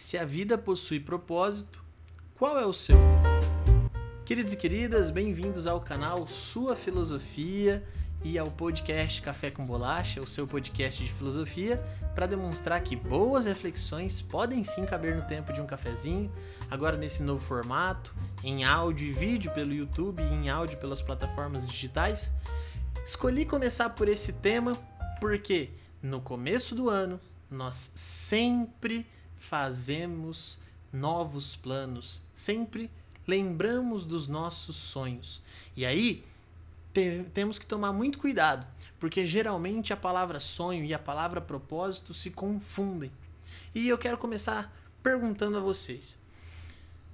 Se a vida possui propósito, qual é o seu? Queridos e queridas, bem-vindos ao canal Sua Filosofia e ao podcast Café com Bolacha, o seu podcast de filosofia, para demonstrar que boas reflexões podem sim caber no tempo de um cafezinho, agora nesse novo formato, em áudio e vídeo pelo YouTube e em áudio pelas plataformas digitais. Escolhi começar por esse tema porque no começo do ano nós sempre fazemos novos planos, sempre lembramos dos nossos sonhos. E aí te, temos que tomar muito cuidado, porque geralmente a palavra sonho e a palavra propósito se confundem. E eu quero começar perguntando a vocês: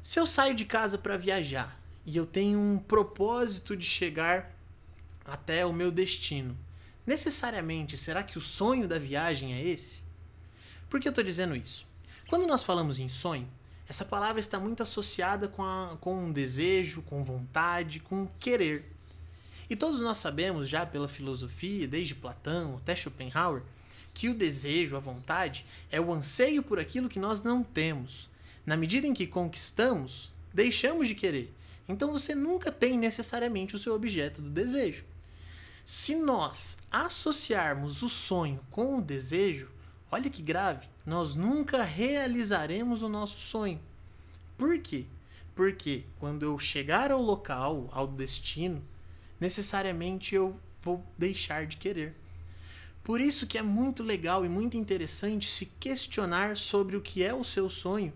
se eu saio de casa para viajar e eu tenho um propósito de chegar até o meu destino, necessariamente será que o sonho da viagem é esse? Por que eu estou dizendo isso? Quando nós falamos em sonho, essa palavra está muito associada com, a, com um desejo, com vontade, com querer. E todos nós sabemos já pela filosofia, desde Platão até Schopenhauer, que o desejo, a vontade, é o anseio por aquilo que nós não temos. Na medida em que conquistamos, deixamos de querer. Então você nunca tem necessariamente o seu objeto do desejo. Se nós associarmos o sonho com o desejo, olha que grave, nós nunca realizaremos o nosso sonho. Por quê? Porque quando eu chegar ao local, ao destino, necessariamente eu vou deixar de querer. Por isso que é muito legal e muito interessante se questionar sobre o que é o seu sonho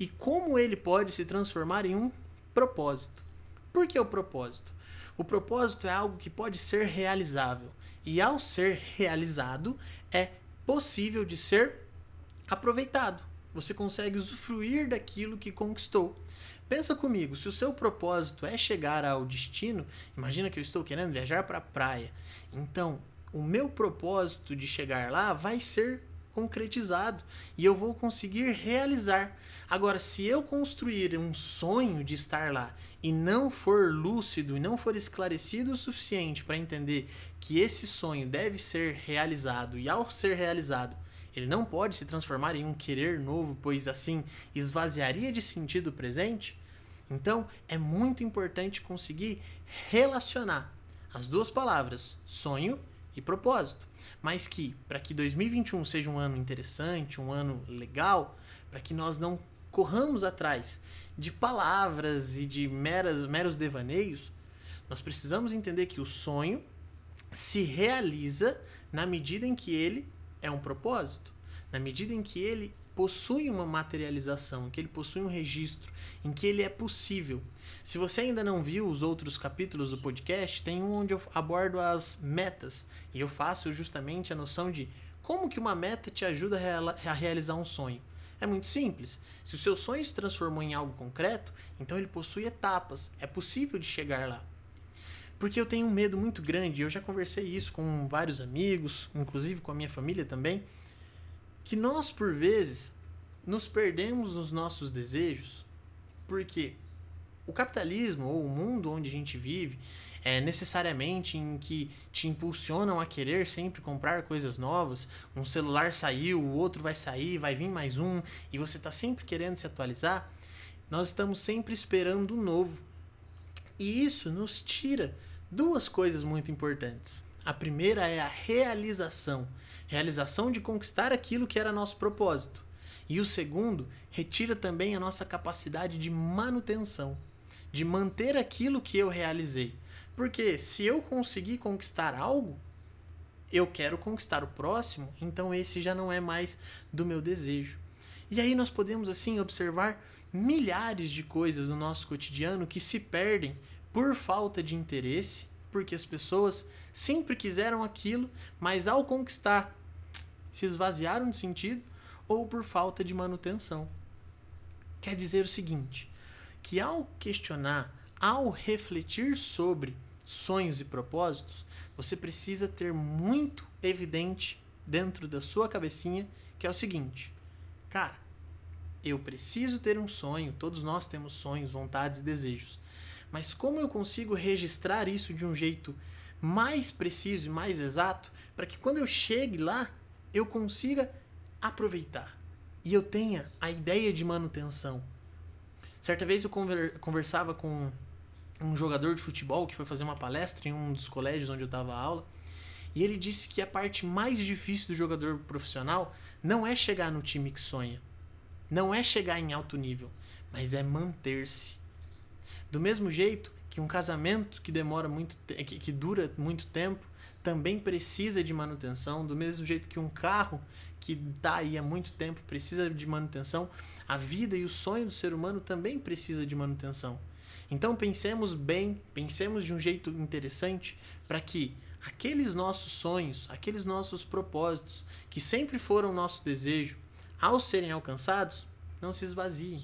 e como ele pode se transformar em um propósito. Por que o propósito? O propósito é algo que pode ser realizável e ao ser realizado é possível de ser aproveitado. Você consegue usufruir daquilo que conquistou. Pensa comigo, se o seu propósito é chegar ao destino, imagina que eu estou querendo viajar para a praia. Então, o meu propósito de chegar lá vai ser concretizado e eu vou conseguir realizar. Agora, se eu construir um sonho de estar lá e não for lúcido e não for esclarecido o suficiente para entender que esse sonho deve ser realizado e ao ser realizado ele não pode se transformar em um querer novo, pois assim esvaziaria de sentido o presente. Então, é muito importante conseguir relacionar as duas palavras, sonho e propósito. Mas que, para que 2021 seja um ano interessante, um ano legal, para que nós não corramos atrás de palavras e de meras, meros devaneios, nós precisamos entender que o sonho se realiza na medida em que ele é um propósito. Na medida em que ele possui uma materialização, que ele possui um registro, em que ele é possível. Se você ainda não viu os outros capítulos do podcast, tem um onde eu abordo as metas e eu faço justamente a noção de como que uma meta te ajuda a realizar um sonho. É muito simples. Se o seu sonho se transformou em algo concreto, então ele possui etapas. É possível de chegar lá. Porque eu tenho um medo muito grande, eu já conversei isso com vários amigos, inclusive com a minha família também, que nós por vezes nos perdemos nos nossos desejos, porque o capitalismo ou o mundo onde a gente vive é necessariamente em que te impulsionam a querer sempre comprar coisas novas. Um celular saiu, o outro vai sair, vai vir mais um, e você está sempre querendo se atualizar. Nós estamos sempre esperando o novo. E isso nos tira duas coisas muito importantes. A primeira é a realização, realização de conquistar aquilo que era nosso propósito. E o segundo, retira também a nossa capacidade de manutenção, de manter aquilo que eu realizei. Porque se eu conseguir conquistar algo, eu quero conquistar o próximo, então esse já não é mais do meu desejo. E aí nós podemos assim observar milhares de coisas no nosso cotidiano que se perdem por falta de interesse, porque as pessoas sempre quiseram aquilo, mas ao conquistar se esvaziaram de sentido ou por falta de manutenção. Quer dizer o seguinte, que ao questionar, ao refletir sobre sonhos e propósitos, você precisa ter muito evidente dentro da sua cabecinha que é o seguinte: cara, eu preciso ter um sonho, todos nós temos sonhos, vontades desejos. Mas como eu consigo registrar isso de um jeito mais preciso e mais exato para que quando eu chegue lá eu consiga aproveitar? e eu tenha a ideia de manutenção. Certa vez eu conversava com um jogador de futebol que foi fazer uma palestra em um dos colégios onde eu dava aula. E ele disse que a parte mais difícil do jogador profissional não é chegar no time que sonha, não é chegar em alto nível, mas é manter-se. Do mesmo jeito que um casamento que demora muito que, que dura muito tempo também precisa de manutenção, do mesmo jeito que um carro que está aí há muito tempo precisa de manutenção, a vida e o sonho do ser humano também precisa de manutenção. Então pensemos bem, pensemos de um jeito interessante para que aqueles nossos sonhos, aqueles nossos propósitos, que sempre foram nosso desejo, ao serem alcançados, não se esvaziem.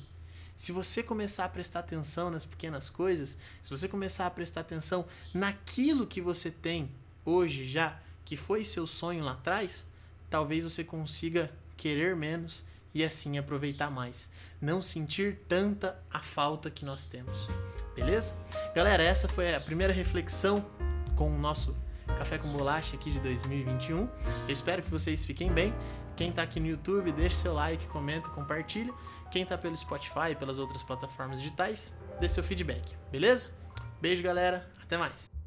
Se você começar a prestar atenção nas pequenas coisas, se você começar a prestar atenção naquilo que você tem hoje já, que foi seu sonho lá atrás, talvez você consiga querer menos e assim aproveitar mais. Não sentir tanta a falta que nós temos. Beleza? Galera, essa foi a primeira reflexão com o nosso Café com Bolacha aqui de 2021. Eu espero que vocês fiquem bem. Quem está aqui no YouTube, deixe seu like, comenta, compartilha. Quem está pelo Spotify e pelas outras plataformas digitais, dê seu feedback, beleza? Beijo, galera. Até mais.